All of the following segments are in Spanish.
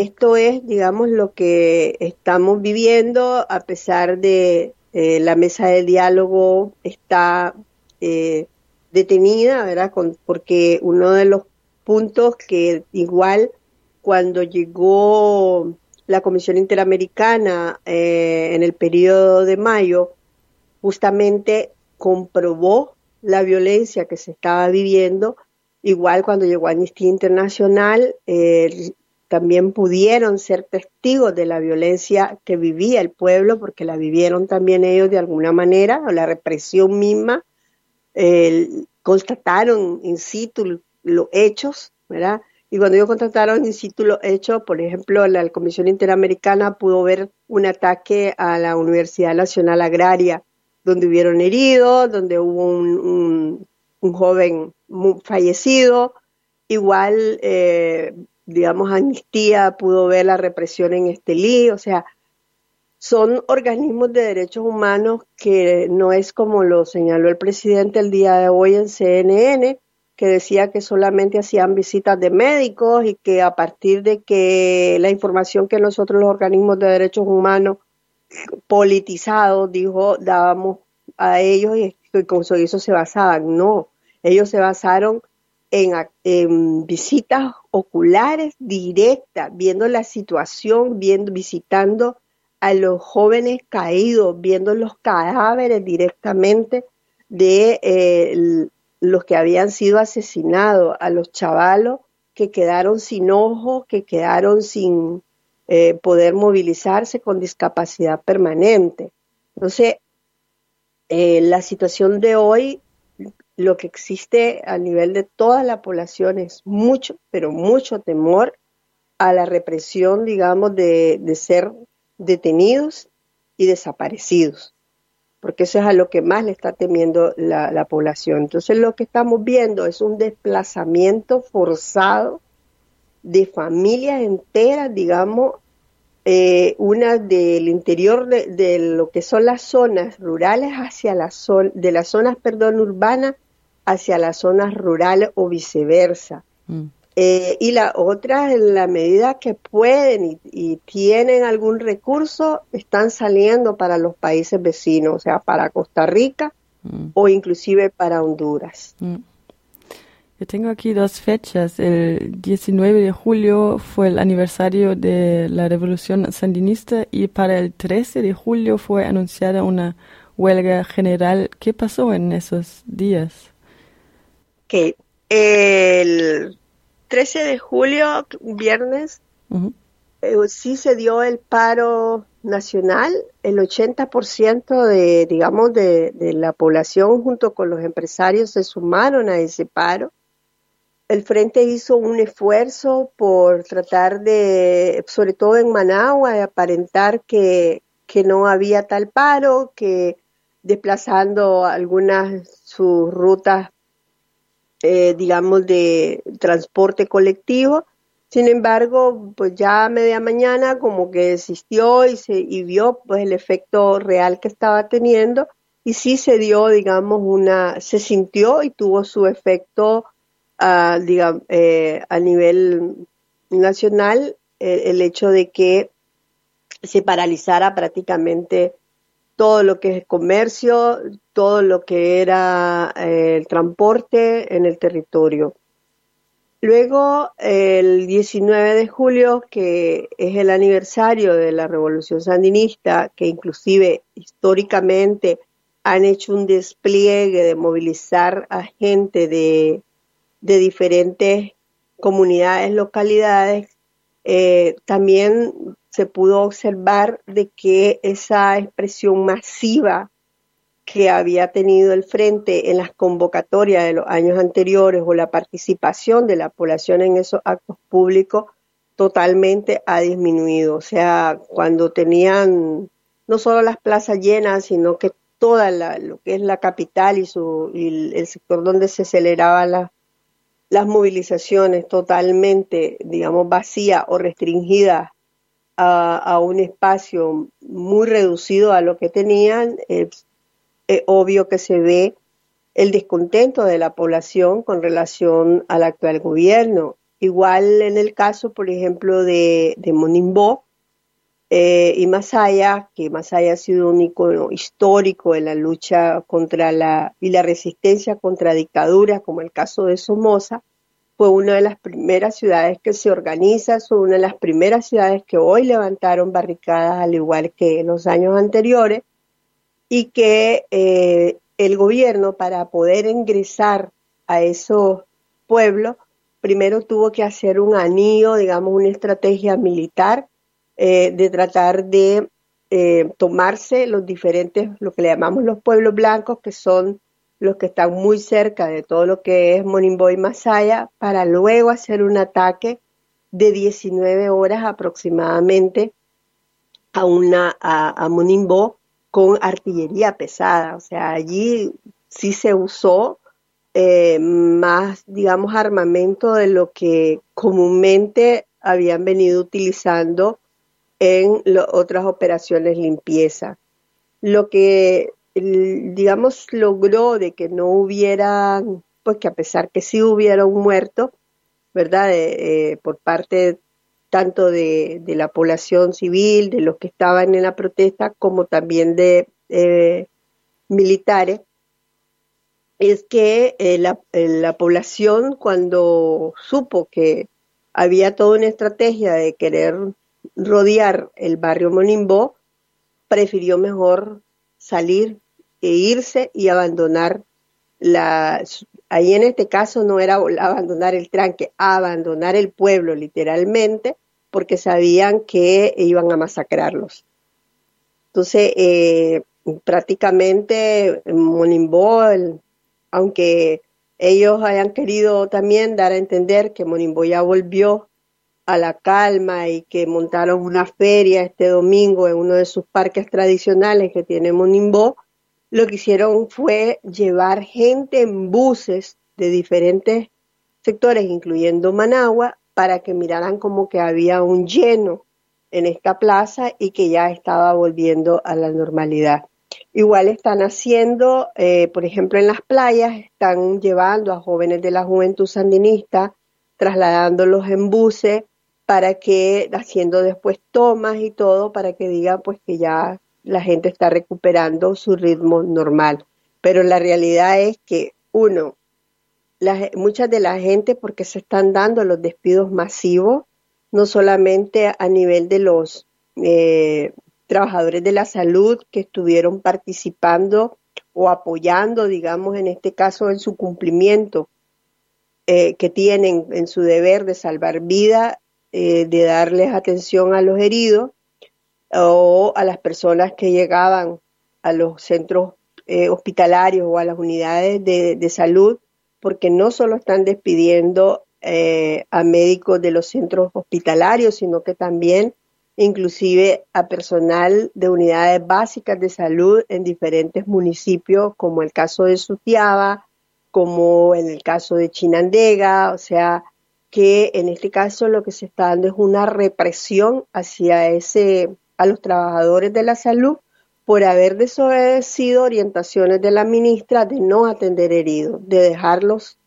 Esto es, digamos, lo que estamos viviendo a pesar de eh, la mesa de diálogo está eh, detenida, ¿verdad? porque uno de los puntos que igual cuando llegó la Comisión Interamericana eh, en el periodo de mayo, justamente comprobó la violencia que se estaba viviendo. Igual cuando llegó Amnistía Internacional, eh, también pudieron ser testigos de la violencia que vivía el pueblo, porque la vivieron también ellos de alguna manera, o la represión misma. constataron in situ los hechos, ¿verdad? Y cuando ellos constataron in situ los hechos, por ejemplo, la Comisión Interamericana pudo ver un ataque a la Universidad Nacional Agraria donde hubieron heridos, donde hubo un, joven fallecido. Igual, eh, digamos, Amnistía pudo ver la represión en Estelí, o sea, son organismos de derechos humanos que no es como lo señaló el presidente el día de hoy en CNN, que decía que solamente hacían visitas de médicos y que a partir de que la información que nosotros los organismos de derechos humanos politizados, dijo, dábamos a ellos y con eso se basaban. No, ellos se basaron en, visitas oculares directas, viendo la situación, viendo, visitando a los jóvenes caídos, viendo los cadáveres directamente de eh, los que habían sido asesinados, a los chavalos que quedaron sin ojos, que quedaron sin, eh, poder movilizarse con discapacidad permanente. Entonces, eh, la situación de hoy, lo que existe a nivel de toda la población es mucho, pero mucho temor a la represión, digamos, de, ser detenidos y desaparecidos, porque eso es a lo que más le está temiendo la, la población. Entonces, lo que estamos viendo es un desplazamiento forzado de familias enteras, digamos, eh, una del interior de, lo que son las zonas rurales hacia la zona, de las zonas, perdón, urbanas hacia las zonas rurales o viceversa. Mm. Eh, y la otra, en la medida que pueden y, tienen algún recurso, están saliendo para los países vecinos, o sea, para Costa Rica mm. o inclusive para Honduras. Mm. Yo tengo aquí dos fechas. El 19 de julio fue el aniversario de la revolución sandinista y para el 13 de julio fue anunciada una huelga general. ¿Qué pasó en esos días? Que el 13 de julio, viernes, eh, sí se dio el paro nacional. El 80% de, digamos, de, de la población junto con los empresarios se sumaron a ese paro el Frente hizo un esfuerzo por tratar de, sobre todo en Managua, de aparentar que, no había tal paro, que desplazando algunas sus rutas, eh, digamos, de transporte colectivo. Sin embargo, pues ya a media mañana como que desistió y, se, y vio pues el efecto real que estaba teniendo y sí se dio, digamos, una, se sintió y tuvo su efecto a, eh, a nivel nacional el, hecho de que se paralizara prácticamente todo lo que es comercio, todo lo que era eh, el transporte en el territorio. Luego, el 19 de julio, que es el aniversario de la Revolución Sandinista, que inclusive históricamente han hecho un despliegue de movilizar a gente de de diferentes comunidades, localidades, eh, también se pudo observar de que esa expresión masiva que había tenido el frente en las convocatorias de los años anteriores o la participación de la población en esos actos públicos totalmente ha disminuido. O sea, cuando tenían no solo las plazas llenas, sino que toda lo que es la capital y, su, y el sector donde se celebraba la, las movilizaciones totalmente, digamos, vacías o restringidas a, un espacio muy reducido a lo que tenían, es, obvio que se ve el descontento de la población con relación al actual gobierno. Igual en el caso, por ejemplo, de, de Monimbo eh, y Masaya, que Masaya ha sido un icono histórico en la lucha contra la y la resistencia contra dictaduras, como el caso de Somoza, fue una de las primeras ciudades que se organiza, fue una de las primeras ciudades que hoy levantaron barricadas al igual que en los años anteriores y que eh, el gobierno para poder ingresar a esos pueblos primero tuvo que hacer un anillo, digamos, una estrategia militar eh, de tratar de eh, tomarse los diferentes, lo que le llamamos los pueblos blancos, que son los que están muy cerca de todo lo que es Monimbo y Masaya, para luego hacer un ataque de 19 horas aproximadamente a, una, a, Monimbo con artillería pesada. O sea, allí sí se usó eh, más, digamos, armamento de lo que comúnmente habían venido utilizando en otras operaciones limpieza. Lo que, digamos, logró de que no hubiera, pues que a pesar que sí hubiera un muerto, ¿verdad? Eh, por parte tanto de, de, la población civil, de los que estaban en la protesta, como también de eh, militares, es que eh, la, eh, la, población cuando supo que había toda una estrategia de querer rodear el barrio Monimbo, prefirió mejor salir e irse y abandonar la... Ahí en este caso no era abandonar el tranque, abandonar el pueblo literalmente, porque sabían que iban a masacrarlos. Entonces, eh, prácticamente Monimbo, aunque ellos hayan querido también dar a entender que Monimbo ya volvió a la calma y que montaron una feria este domingo en uno de sus parques tradicionales que tiene Monimbo, lo que hicieron fue llevar gente en buses de diferentes sectores, incluyendo Managua, para que miraran como que había un lleno en esta plaza y que ya estaba volviendo a la normalidad. Igual están haciendo, eh, por ejemplo, en las playas, están llevando a jóvenes de la juventud sandinista, trasladándolos en buses para que, haciendo después tomas y todo, para que digan pues que ya la gente está recuperando su ritmo normal. Pero la realidad es que, uno, muchas de la gente, porque se están dando los despidos masivos, no solamente a nivel de los eh, trabajadores de la salud que estuvieron participando o apoyando, digamos, en este caso, en su cumplimiento eh, que tienen en su deber de salvar vida, eh, de darles atención a los heridos o a las personas que llegaban a los centros hospitalarios o a las unidades de salud porque no solo están despidiendo eh, a médicos de los centros hospitalarios, sino que también inclusive a personal de unidades básicas de salud en diferentes municipios, como el caso de Sutiaba, como en el caso de Chinandega, o sea, que en este caso lo que se está dando es una represión hacia ese a los trabajadores de la salud por haber desobedecido orientaciones de la ministra de no atender heridos, de dejarlos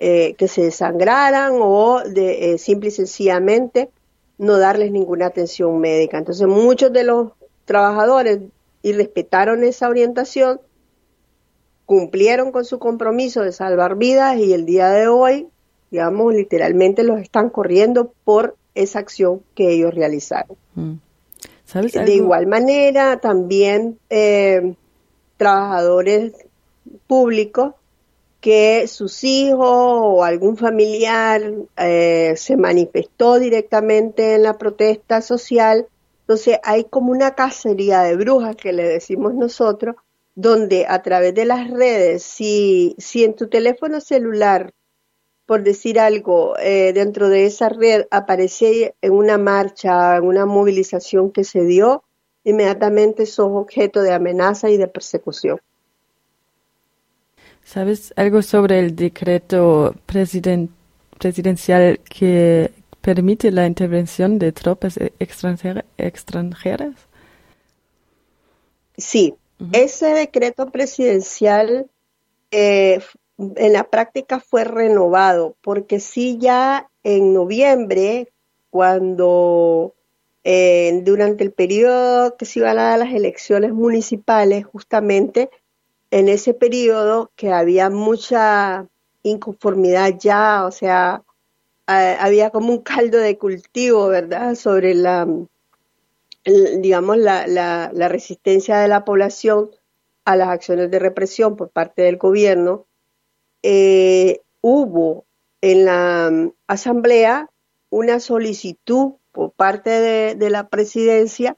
eh, que se desangraran o de eh, simple y sencillamente no darles ninguna atención médica. Entonces muchos de los trabajadores y respetaron esa orientación, cumplieron con su compromiso de salvar vidas y el día de hoy, digamos, literalmente los están corriendo por esa acción que ellos realizaron. Mm. De igual manera, también eh, trabajadores públicos que sus hijos o algún familiar eh, se manifestó directamente en la protesta social. Entonces hay como una cacería de brujas que le decimos nosotros, donde a través de las redes, si, si en tu teléfono celular por decir algo, eh, dentro de esa red aparece en una marcha, en una movilización que se dio, inmediatamente sos objeto de amenaza y de persecución. ¿Sabes algo sobre el decreto presidencial que permite la intervención de tropas extranjeras? Sí, ese decreto presidencial eh, en la práctica fue renovado, porque sí ya en noviembre, cuando eh, durante el periodo que se iban a dar las elecciones municipales, justamente en ese periodo que había mucha inconformidad ya, o sea, había como un caldo de cultivo, ¿verdad?, sobre la, digamos, la, la, resistencia de la población a las acciones de represión por parte del gobierno, eh, hubo en la mm, asamblea una solicitud por parte de, la presidencia,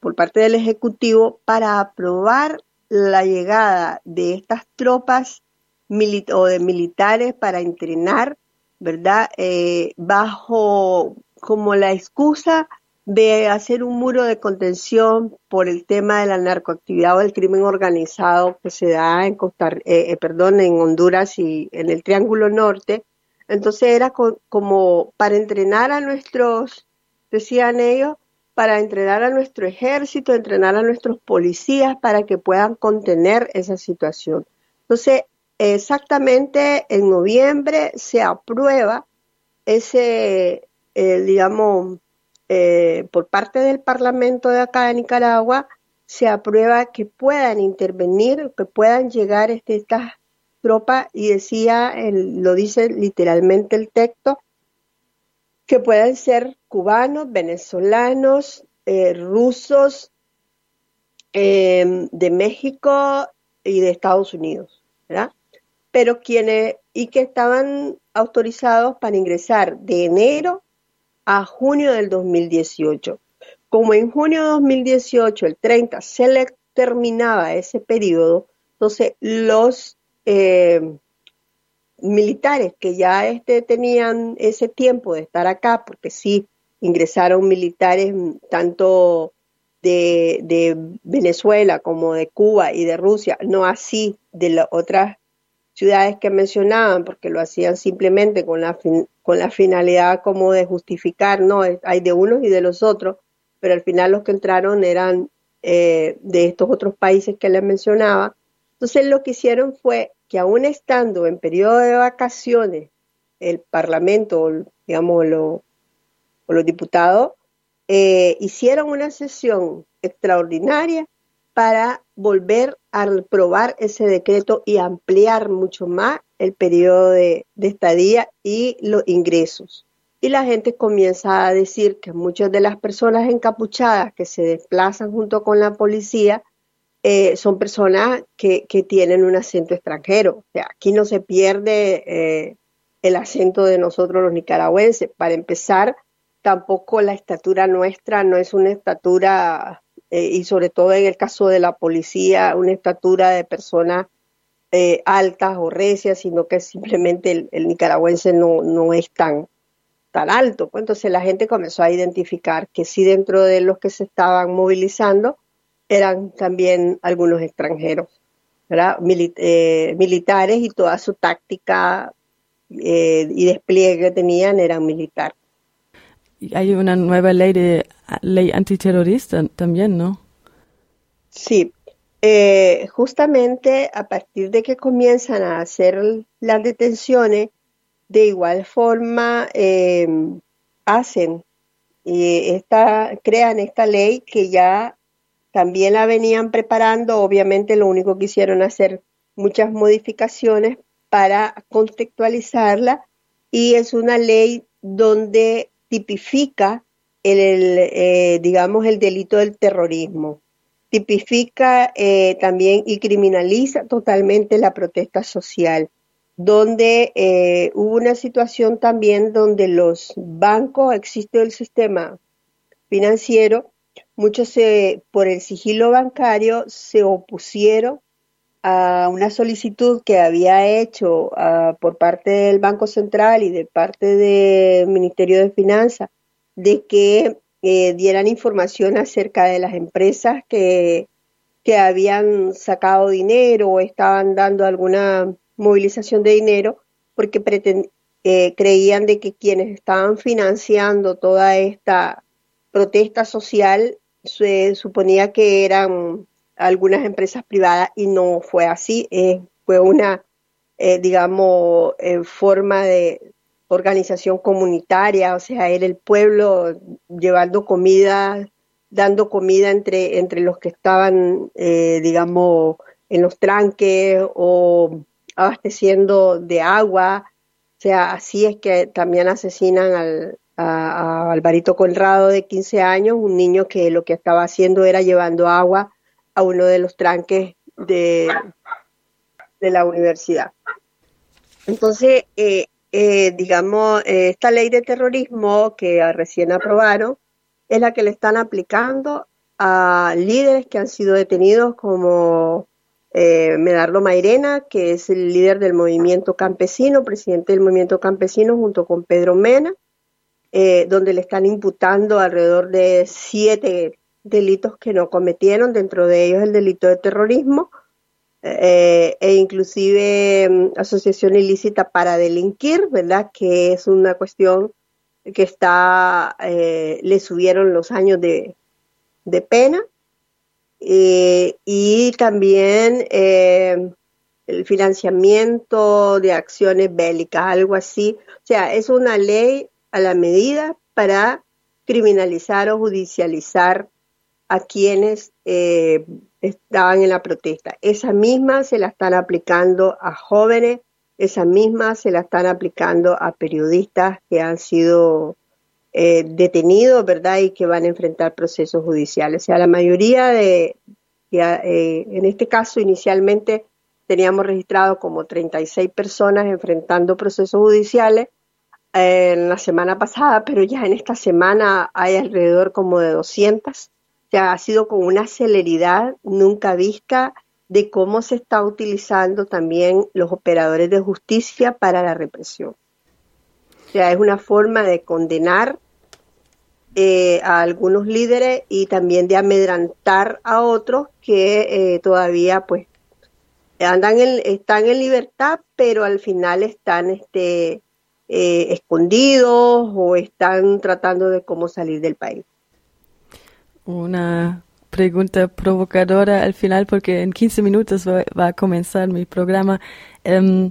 por parte del Ejecutivo, para aprobar la llegada de estas tropas o de militares para entrenar, ¿verdad? Eh, bajo como la excusa de hacer un muro de contención por el tema de la narcoactividad o del crimen organizado que se da en Costa, eh, eh, perdón, en Honduras y en el Triángulo Norte. Entonces era como para entrenar a nuestros decían ellos, para entrenar a nuestro ejército, entrenar a nuestros policías para que puedan contener esa situación. Entonces, exactamente en noviembre se aprueba ese, eh, digamos, eh, por parte del Parlamento de acá de Nicaragua, se aprueba que puedan intervenir, que puedan llegar este, estas tropas, y decía, lo dice literalmente el texto, que puedan ser cubanos, venezolanos, eh, rusos, em, de México y de Estados Unidos, ¿verdad? Pero quienes, y que estaban autorizados para ingresar de enero a junio del 2018. Como en junio de 2018, el 30, se le terminaba ese periodo, entonces los eh, militares que ya este, tenían ese tiempo de estar acá, porque sí ingresaron militares mm, tanto de, de, Venezuela como de Cuba y de Rusia, no así de las otras ciudades que mencionaban, porque lo hacían simplemente con la, con la finalidad como de justificar, no, hay de unos y de los otros, pero al final los que entraron eran eh, de estos otros países que les mencionaba. Entonces lo que hicieron fue que aún estando en periodo de vacaciones, el Parlamento, digamos, o los diputados, eh, hicieron una sesión extraordinaria para volver a aprobar ese decreto y ampliar mucho más el periodo de, estadía y los ingresos. Y la gente comienza a decir que muchas de las personas encapuchadas que se desplazan junto con la policía eh, son personas que, tienen un acento extranjero. O sea, aquí no se pierde eh, el acento de nosotros los nicaragüenses. Para empezar, tampoco la estatura nuestra no es una estatura, eh, y sobre todo en el caso de la policía, una estatura de personas altas o recias, sino que simplemente el, nicaragüense no, no es tan, tan alto. Pues entonces la gente comenzó a identificar que sí dentro de los que se estaban movilizando, eran también algunos extranjeros. Eh, militares y toda su táctica eh, y despliegue que tenían eran militar. Hay una nueva ley de ley antiterrorista también, ¿no? Sí, eh, justamente a partir de que comienzan a hacer las detenciones, de igual forma hacen y esta, crean esta ley que ya también la venían preparando, obviamente lo único que hicieron hacer muchas modificaciones para contextualizarla y es una ley donde tipifica el, eh, digamos el delito del terrorismo. Tipifica eh, también y criminaliza totalmente la protesta social, donde eh, hubo una situación también donde los bancos, existe el sistema financiero, muchos se, por el sigilo bancario se opusieron a una solicitud que había hecho ah, por parte del Banco Central y de parte del Ministerio de Finanzas de que eh, dieran información acerca de las empresas que, que habían sacado dinero o estaban dando alguna movilización de dinero porque eh, creían de que quienes estaban financiando toda esta protesta social se suponía que eran algunas empresas privadas y no fue así, eh, fue una digamos, forma de organización comunitaria, o sea, era el pueblo llevando comida, dando comida entre, entre los que estaban, eh, digamos, en los tranques o abasteciendo de agua. O sea, así es que también asesinan al, a, Alvarito Conrado de 15 años, un niño que lo que estaba haciendo era llevando agua a uno de los tranques de, de la universidad. Entonces, eh, eh, digamos, eh, esta ley de terrorismo que recién aprobaron es la que le están aplicando a líderes que han sido detenidos como Medardo Mairena, que es el líder del movimiento campesino, presidente del movimiento campesino junto con Pedro Mena, donde le están imputando alrededor de siete delitos que no cometieron, dentro de ellos el delito de terrorismo, eh, e inclusive mm, asociación ilícita para delinquir, ¿verdad? Que es una cuestión que está, eh, le subieron los años de, pena. Eh, y también el financiamiento de acciones bélicas, algo así. O sea, es una ley a la medida para criminalizar o judicializar a quienes eh, estaban en la protesta. Esa misma se la están aplicando a jóvenes, esa misma se la están aplicando a periodistas que han sido eh, detenidos, ¿verdad? Y que van a enfrentar procesos judiciales. O sea, la mayoría de, eh, en este caso inicialmente teníamos registrado como 36 personas enfrentando procesos judiciales en la semana pasada, pero ya en esta semana hay alrededor como de 200 ya ha sido con una celeridad nunca vista de cómo se está utilizando también los operadores de justicia para la represión. O sea, es una forma de condenar eh, a algunos líderes y también de amedrantar a otros que eh, todavía pues andan en, están en libertad, pero al final están este, eh, escondidos o están tratando de cómo salir del país una pregunta provocadora al final porque en 15 minutos va, a comenzar mi programa. Em,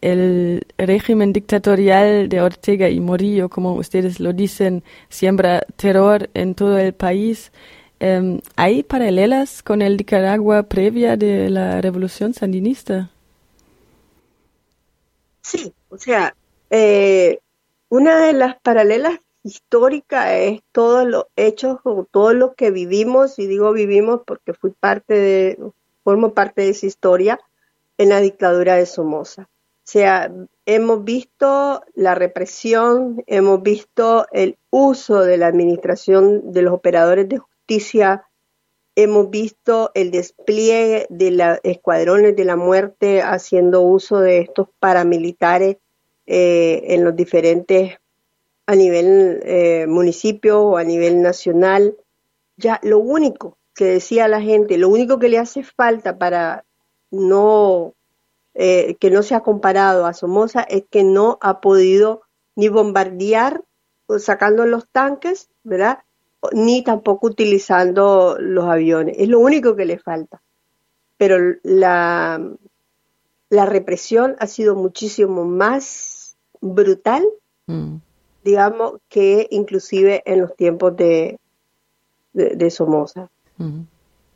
el régimen dictatorial de Ortega y Morillo, como ustedes lo dicen, siembra terror en todo el país. Em, ¿Hay paralelas con el Nicaragua previa de la revolución sandinista? Sí, o sea, eh, una de las paralelas histórica es todos los hechos o todo lo que vivimos, y digo vivimos porque fui parte de, formo parte de esa historia en la dictadura de Somoza. O sea, hemos visto la represión, hemos visto el uso de la administración de los operadores de justicia, hemos visto el despliegue de los escuadrones de la muerte haciendo uso de estos paramilitares eh, en los diferentes a nivel eh, municipio o a nivel nacional. Ya lo único que decía la gente, lo único que le hace falta para no eh, que no se ha comparado a Somoza es que no ha podido ni bombardear sacando los tanques, ¿verdad? Ni tampoco utilizando los aviones. Es lo único que le falta. Pero la, la represión ha sido muchísimo más brutal mm digamos, que inclusive en los tiempos de, de, Somoza.